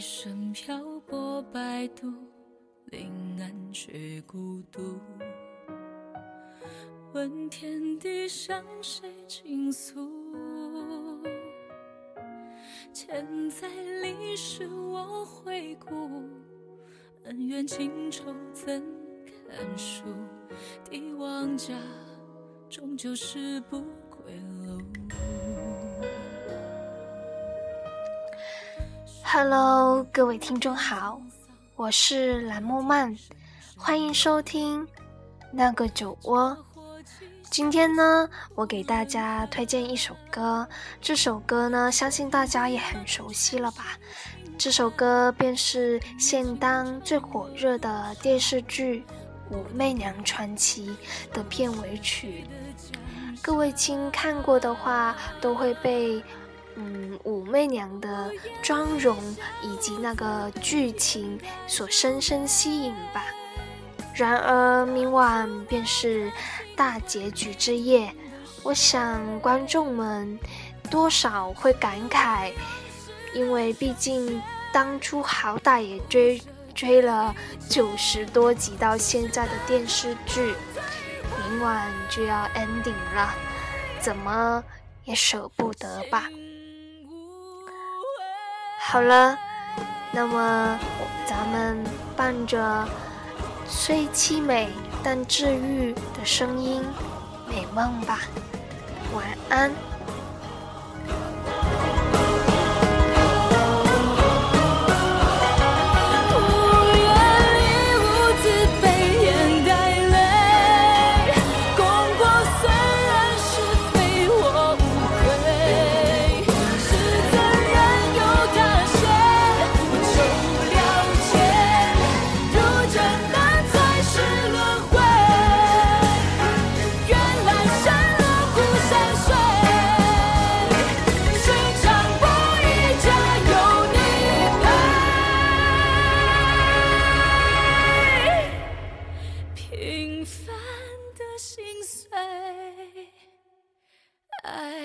一生漂泊摆渡，临安却孤独。问天地向谁倾诉？千载历史我回顾，恩怨情仇怎堪数？帝王家终究是不归路。Hello，各位听众好，我是蓝梦曼，欢迎收听那个酒窝。今天呢，我给大家推荐一首歌，这首歌呢，相信大家也很熟悉了吧？这首歌便是现当最火热的电视剧《武媚娘传奇》的片尾曲。各位亲看过的话，都会被。嗯，武媚娘的妆容以及那个剧情所深深吸引吧。然而，明晚便是大结局之夜，我想观众们多少会感慨，因为毕竟当初好歹也追追了九十多集到现在的电视剧，明晚就要 ending 了，怎么也舍不得吧。好了，那么咱们伴着虽凄美但治愈的声音，美梦吧，晚安。I